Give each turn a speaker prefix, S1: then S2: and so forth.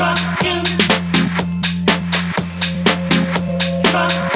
S1: Fuck you. Fuck